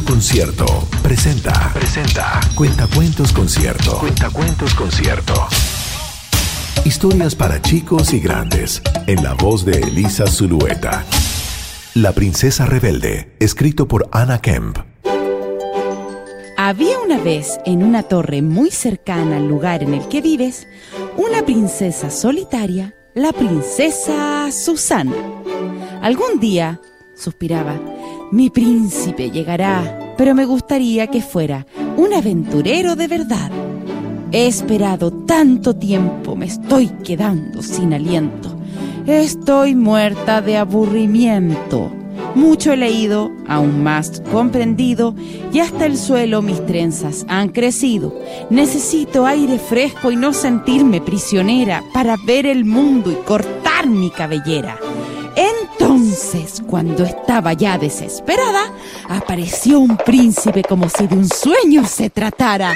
Concierto presenta. Presenta. Cuentacuentos Concierto. Cuentacuentos Concierto. Historias para chicos y grandes. En la voz de Elisa Zulueta. La Princesa Rebelde. Escrito por Anna Kemp. Había una vez en una torre muy cercana al lugar en el que vives una princesa solitaria, la princesa Susana. Algún día, suspiraba, mi príncipe llegará, pero me gustaría que fuera un aventurero de verdad. He esperado tanto tiempo, me estoy quedando sin aliento. Estoy muerta de aburrimiento. Mucho he leído, aún más comprendido, y hasta el suelo mis trenzas han crecido. Necesito aire fresco y no sentirme prisionera para ver el mundo y cortar mi cabellera. Entonces, cuando estaba ya desesperada, apareció un príncipe como si de un sueño se tratara.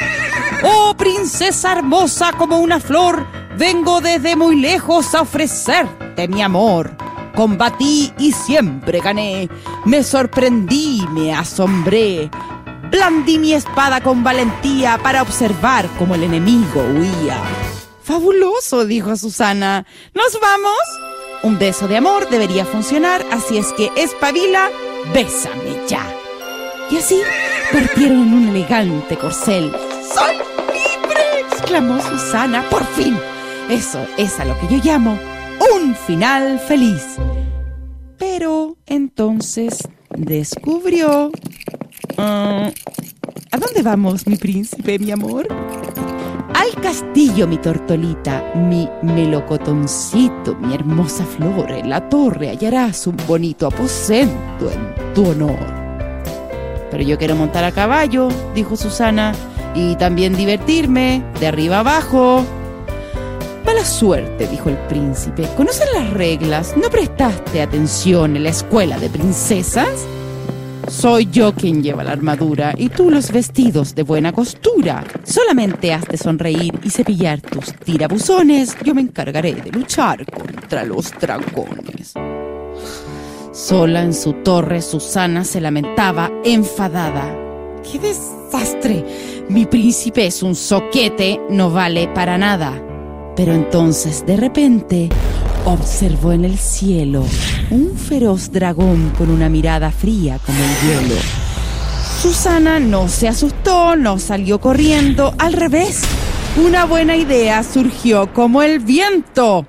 Oh, princesa hermosa como una flor, vengo desde muy lejos a ofrecerte mi amor. Combatí y siempre gané, me sorprendí, me asombré. Blandí mi espada con valentía para observar cómo el enemigo huía. Fabuloso, dijo Susana. ¿Nos vamos? Un beso de amor debería funcionar, así es que espabila, bésame ya. Y así partieron en un elegante corcel. ¡Soy libre! exclamó Susana, por fin. Eso es a lo que yo llamo un final feliz. Pero entonces descubrió... Ah, ¿A dónde vamos, mi príncipe, mi amor? Al castillo, mi tortolita, mi melocotoncito, mi hermosa flor, en la torre hallarás un bonito aposento en tu honor. Pero yo quiero montar a caballo, dijo Susana, y también divertirme, de arriba abajo. Mala suerte, dijo el príncipe. ¿Conoces las reglas? ¿No prestaste atención en la escuela de princesas? Soy yo quien lleva la armadura y tú los vestidos de buena costura. Solamente has de sonreír y cepillar tus tirabuzones. Yo me encargaré de luchar contra los dragones. Sola en su torre, Susana se lamentaba enfadada. ¡Qué desastre! Mi príncipe es un soquete, no vale para nada. Pero entonces, de repente, observó en el cielo un feroz dragón con una mirada fría como el hielo. Susana no se asustó, no salió corriendo, al revés. Una buena idea surgió como el viento.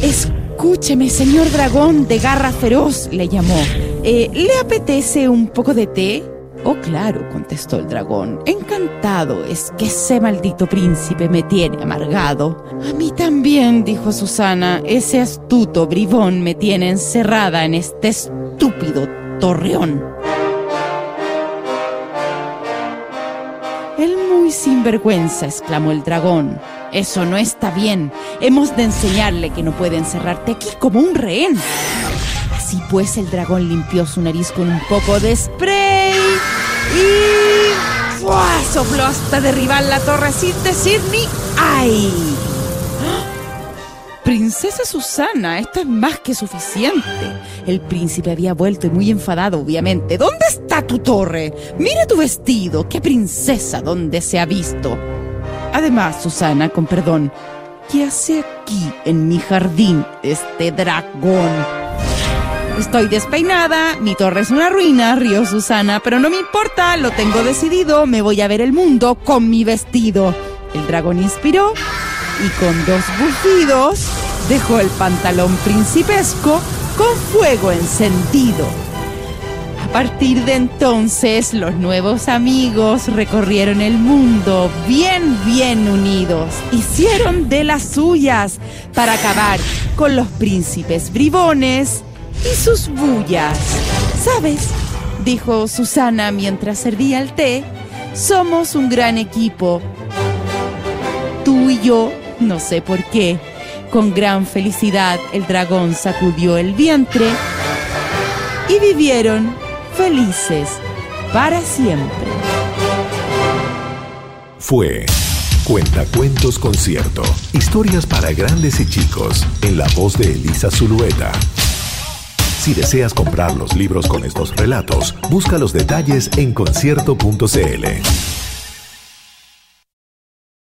Escúcheme, señor dragón de garra feroz, le llamó. Eh, ¿Le apetece un poco de té? Oh, claro, contestó el dragón. Encantado, es que ese maldito príncipe me tiene amargado. A mí también, dijo Susana, ese astuto bribón me tiene encerrada en este estúpido torreón. El muy sinvergüenza, exclamó el dragón. Eso no está bien. Hemos de enseñarle que no puede encerrarte aquí como un rehén. Así pues, el dragón limpió su nariz con un poco de spray y ¡fua! sopló hasta derribar la torre sin decir ni ¡ay! Princesa Susana, esto es más que suficiente. El príncipe había vuelto y muy enfadado, obviamente. ¿Dónde está tu torre? Mira tu vestido. ¿Qué princesa dónde se ha visto? Además, Susana, con perdón, ¿qué hace aquí en mi jardín este dragón? Estoy despeinada, mi torre es una ruina, rió Susana, pero no me importa, lo tengo decidido, me voy a ver el mundo con mi vestido. El dragón inspiró y con dos bufidos dejó el pantalón principesco con fuego encendido. A partir de entonces, los nuevos amigos recorrieron el mundo bien, bien unidos. Hicieron de las suyas para acabar con los príncipes bribones y sus bullas. ¿Sabes? dijo Susana mientras servía el té. Somos un gran equipo. Tú y yo, no sé por qué. Con gran felicidad el dragón sacudió el vientre y vivieron felices para siempre. Fue Cuentacuentos Concierto. Historias para grandes y chicos en la voz de Elisa Zulueta Si deseas comprar los libros con estos relatos, busca los detalles en concierto.cl.